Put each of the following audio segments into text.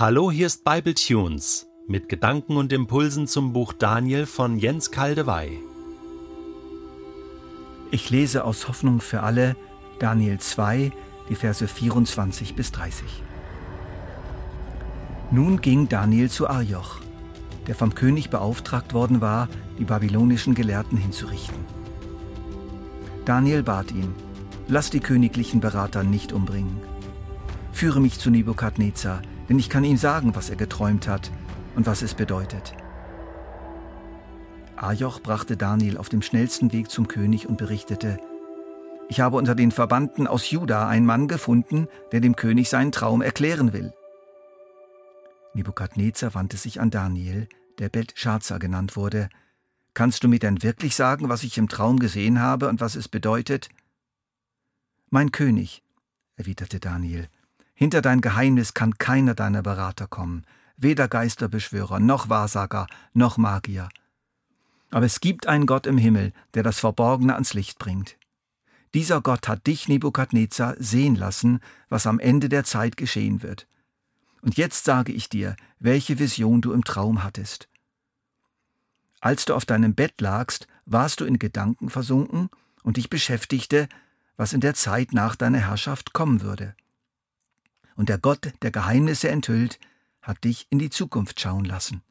Hallo, hier ist Bible Tunes mit Gedanken und Impulsen zum Buch Daniel von Jens Kaldewey. Ich lese aus Hoffnung für alle Daniel 2, die Verse 24 bis 30. Nun ging Daniel zu Arjoch, der vom König beauftragt worden war, die babylonischen Gelehrten hinzurichten. Daniel bat ihn, lass die königlichen Berater nicht umbringen. Führe mich zu Nebukadnezar, denn ich kann ihm sagen, was er geträumt hat und was es bedeutet. Ajoch brachte Daniel auf dem schnellsten Weg zum König und berichtete, ich habe unter den Verbannten aus Juda einen Mann gefunden, der dem König seinen Traum erklären will. Nebukadnezar wandte sich an Daniel, der Belshazzar genannt wurde. Kannst du mir denn wirklich sagen, was ich im Traum gesehen habe und was es bedeutet? Mein König, erwiderte Daniel, hinter dein Geheimnis kann keiner deiner Berater kommen, weder Geisterbeschwörer, noch Wahrsager, noch Magier. Aber es gibt einen Gott im Himmel, der das Verborgene ans Licht bringt. Dieser Gott hat dich, Nebukadnezar, sehen lassen, was am Ende der Zeit geschehen wird. Und jetzt sage ich dir, welche Vision du im Traum hattest. Als du auf deinem Bett lagst, warst du in Gedanken versunken und dich beschäftigte, was in der Zeit nach deiner Herrschaft kommen würde und der Gott, der Geheimnisse enthüllt, hat dich in die Zukunft schauen lassen.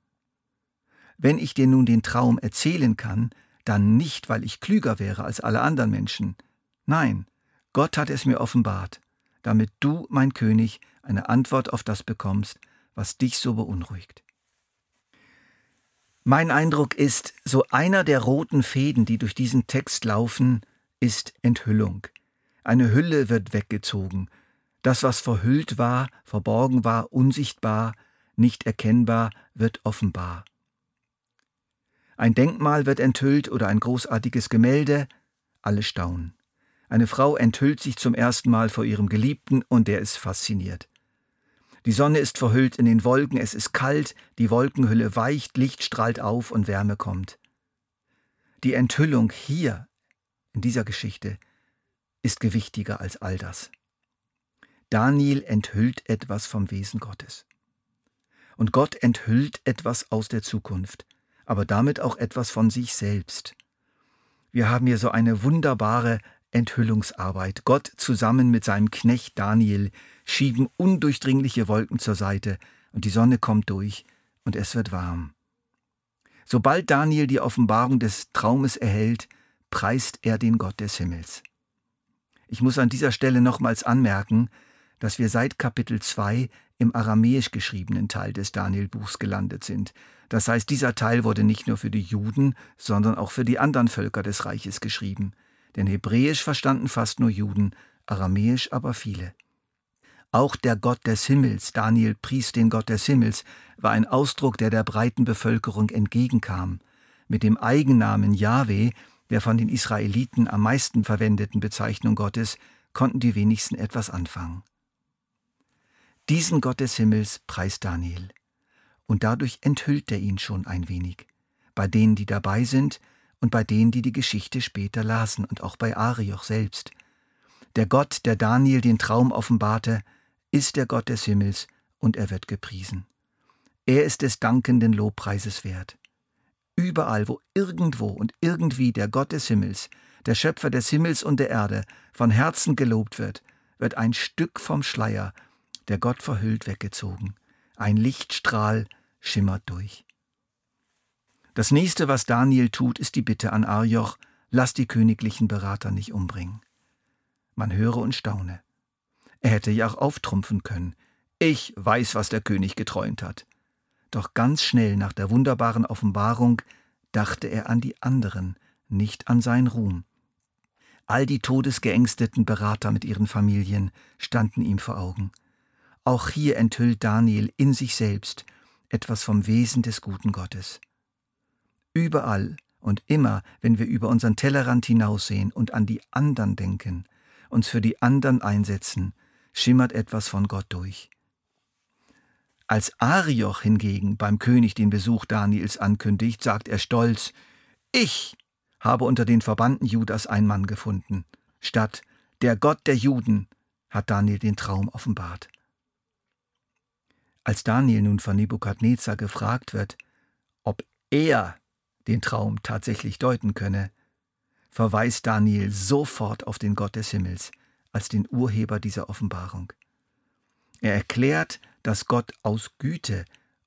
Wenn ich dir nun den Traum erzählen kann, dann nicht, weil ich klüger wäre als alle anderen Menschen. Nein, Gott hat es mir offenbart, damit du, mein König, eine Antwort auf das bekommst, was dich so beunruhigt. Mein Eindruck ist, so einer der roten Fäden, die durch diesen Text laufen, ist Enthüllung. Eine Hülle wird weggezogen, das, was verhüllt war, verborgen war, unsichtbar, nicht erkennbar, wird offenbar. Ein Denkmal wird enthüllt oder ein großartiges Gemälde, alle staunen. Eine Frau enthüllt sich zum ersten Mal vor ihrem Geliebten und der ist fasziniert. Die Sonne ist verhüllt in den Wolken, es ist kalt, die Wolkenhülle weicht, Licht strahlt auf und Wärme kommt. Die Enthüllung hier, in dieser Geschichte, ist gewichtiger als all das. Daniel enthüllt etwas vom Wesen Gottes. Und Gott enthüllt etwas aus der Zukunft, aber damit auch etwas von sich selbst. Wir haben hier so eine wunderbare Enthüllungsarbeit. Gott zusammen mit seinem Knecht Daniel schieben undurchdringliche Wolken zur Seite und die Sonne kommt durch und es wird warm. Sobald Daniel die Offenbarung des Traumes erhält, preist er den Gott des Himmels. Ich muss an dieser Stelle nochmals anmerken, dass wir seit Kapitel 2 im aramäisch geschriebenen Teil des Danielbuchs gelandet sind. Das heißt, dieser Teil wurde nicht nur für die Juden, sondern auch für die anderen Völker des Reiches geschrieben. Denn Hebräisch verstanden fast nur Juden, Aramäisch aber viele. Auch der Gott des Himmels, Daniel pries den Gott des Himmels, war ein Ausdruck, der der breiten Bevölkerung entgegenkam. Mit dem Eigennamen Yahweh, der von den Israeliten am meisten verwendeten Bezeichnung Gottes, konnten die wenigsten etwas anfangen. Diesen Gott des Himmels preist Daniel. Und dadurch enthüllt er ihn schon ein wenig. Bei denen, die dabei sind und bei denen, die die Geschichte später lasen und auch bei Arioch selbst. Der Gott, der Daniel den Traum offenbarte, ist der Gott des Himmels und er wird gepriesen. Er ist des dankenden Lobpreises wert. Überall, wo irgendwo und irgendwie der Gott des Himmels, der Schöpfer des Himmels und der Erde, von Herzen gelobt wird, wird ein Stück vom Schleier der Gott verhüllt weggezogen. Ein Lichtstrahl schimmert durch. Das nächste, was Daniel tut, ist die Bitte an Arjoch, lass die königlichen Berater nicht umbringen. Man höre und staune. Er hätte ja auch auftrumpfen können. Ich weiß, was der König geträumt hat. Doch ganz schnell nach der wunderbaren Offenbarung dachte er an die anderen, nicht an seinen Ruhm. All die todesgeängsteten Berater mit ihren Familien standen ihm vor Augen. Auch hier enthüllt Daniel in sich selbst etwas vom Wesen des guten Gottes. Überall und immer, wenn wir über unseren Tellerrand hinaussehen und an die anderen denken, uns für die anderen einsetzen, schimmert etwas von Gott durch. Als Arioch hingegen beim König den Besuch Daniels ankündigt, sagt er stolz, ich habe unter den Verbannten Judas einen Mann gefunden. Statt der Gott der Juden hat Daniel den Traum offenbart. Als Daniel nun von Nebukadnezar gefragt wird, ob er den Traum tatsächlich deuten könne, verweist Daniel sofort auf den Gott des Himmels als den Urheber dieser Offenbarung. Er erklärt, dass Gott aus Güte,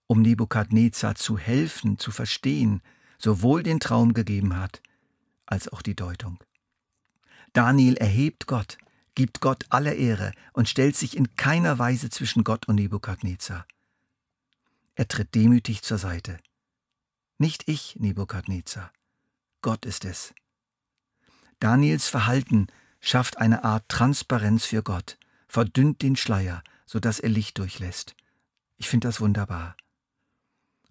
um Nebukadnezar zu helfen, zu verstehen, sowohl den Traum gegeben hat, als auch die Deutung. Daniel erhebt Gott, gibt Gott alle Ehre und stellt sich in keiner Weise zwischen Gott und Nebukadnezar. Er tritt demütig zur Seite. Nicht ich, Nebukadnezar, Gott ist es. Daniels Verhalten schafft eine Art Transparenz für Gott, verdünnt den Schleier, sodass er Licht durchlässt. Ich finde das wunderbar.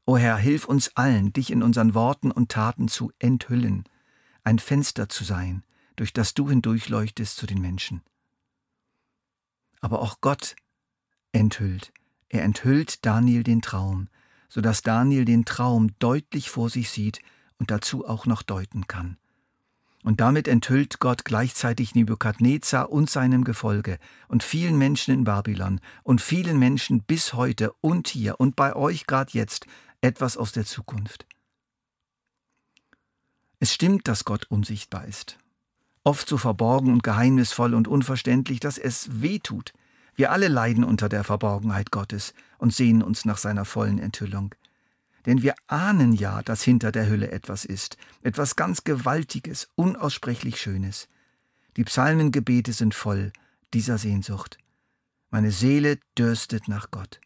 O Herr, hilf uns allen, dich in unseren Worten und Taten zu enthüllen, ein Fenster zu sein, durch das du hindurchleuchtest zu den Menschen. Aber auch Gott enthüllt. Er enthüllt Daniel den Traum, so dass Daniel den Traum deutlich vor sich sieht und dazu auch noch deuten kann. Und damit enthüllt Gott gleichzeitig Nebukadnezar und seinem Gefolge und vielen Menschen in Babylon und vielen Menschen bis heute und hier und bei euch gerade jetzt etwas aus der Zukunft. Es stimmt, dass Gott unsichtbar ist. Oft so verborgen und geheimnisvoll und unverständlich, dass es weh tut. Wir alle leiden unter der Verborgenheit Gottes und sehnen uns nach seiner vollen Enthüllung. Denn wir ahnen ja, dass hinter der Hülle etwas ist, etwas ganz Gewaltiges, unaussprechlich Schönes. Die Psalmengebete sind voll dieser Sehnsucht. Meine Seele dürstet nach Gott.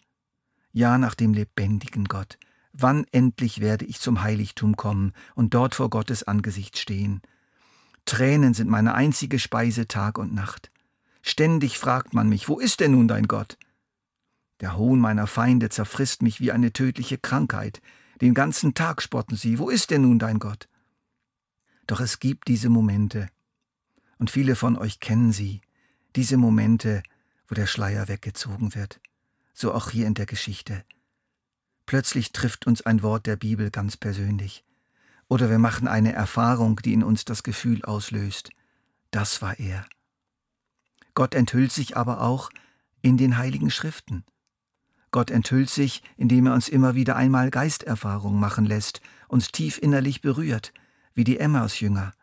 Ja, nach dem lebendigen Gott, Wann endlich werde ich zum Heiligtum kommen und dort vor Gottes Angesicht stehen? Tränen sind meine einzige Speise Tag und Nacht. Ständig fragt man mich, wo ist denn nun dein Gott? Der Hohn meiner Feinde zerfrisst mich wie eine tödliche Krankheit. Den ganzen Tag spotten sie, wo ist denn nun dein Gott? Doch es gibt diese Momente, und viele von euch kennen sie, diese Momente, wo der Schleier weggezogen wird, so auch hier in der Geschichte. Plötzlich trifft uns ein Wort der Bibel ganz persönlich. Oder wir machen eine Erfahrung, die in uns das Gefühl auslöst. Das war er. Gott enthüllt sich aber auch in den heiligen Schriften. Gott enthüllt sich, indem er uns immer wieder einmal Geisterfahrung machen lässt, uns tief innerlich berührt, wie die Emmaus-Jünger.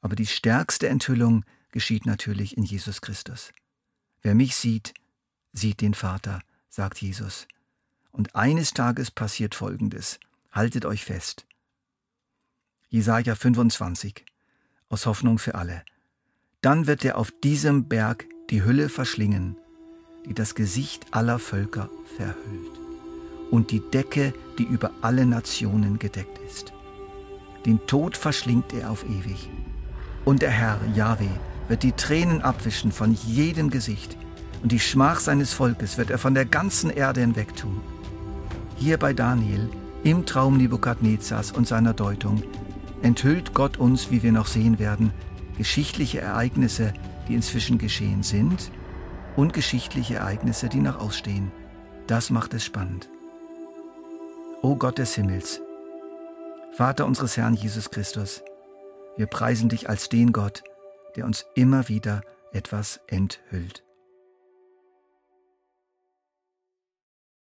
Aber die stärkste Enthüllung geschieht natürlich in Jesus Christus. Wer mich sieht, sieht den Vater, sagt Jesus. Und eines Tages passiert Folgendes. Haltet euch fest. Jesaja 25 aus Hoffnung für alle. Dann wird er auf diesem Berg die Hülle verschlingen, die das Gesicht aller Völker verhüllt, und die Decke, die über alle Nationen gedeckt ist. Den Tod verschlingt er auf ewig. Und der Herr, Yahweh, wird die Tränen abwischen von jedem Gesicht, und die Schmach seines Volkes wird er von der ganzen Erde hinwegtun. Hier bei Daniel, im Traum Nebukadnezars und seiner Deutung, enthüllt Gott uns, wie wir noch sehen werden, geschichtliche Ereignisse, die inzwischen geschehen sind und geschichtliche Ereignisse, die noch ausstehen. Das macht es spannend. O Gott des Himmels, Vater unseres Herrn Jesus Christus, wir preisen dich als den Gott, der uns immer wieder etwas enthüllt.